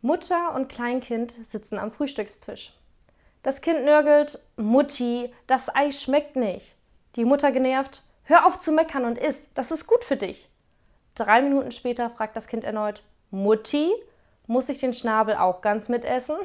Mutter und Kleinkind sitzen am Frühstückstisch. Das Kind nörgelt, Mutti, das Ei schmeckt nicht. Die Mutter genervt, hör auf zu meckern und iss, das ist gut für dich. Drei Minuten später fragt das Kind erneut, Mutti, muss ich den Schnabel auch ganz mitessen?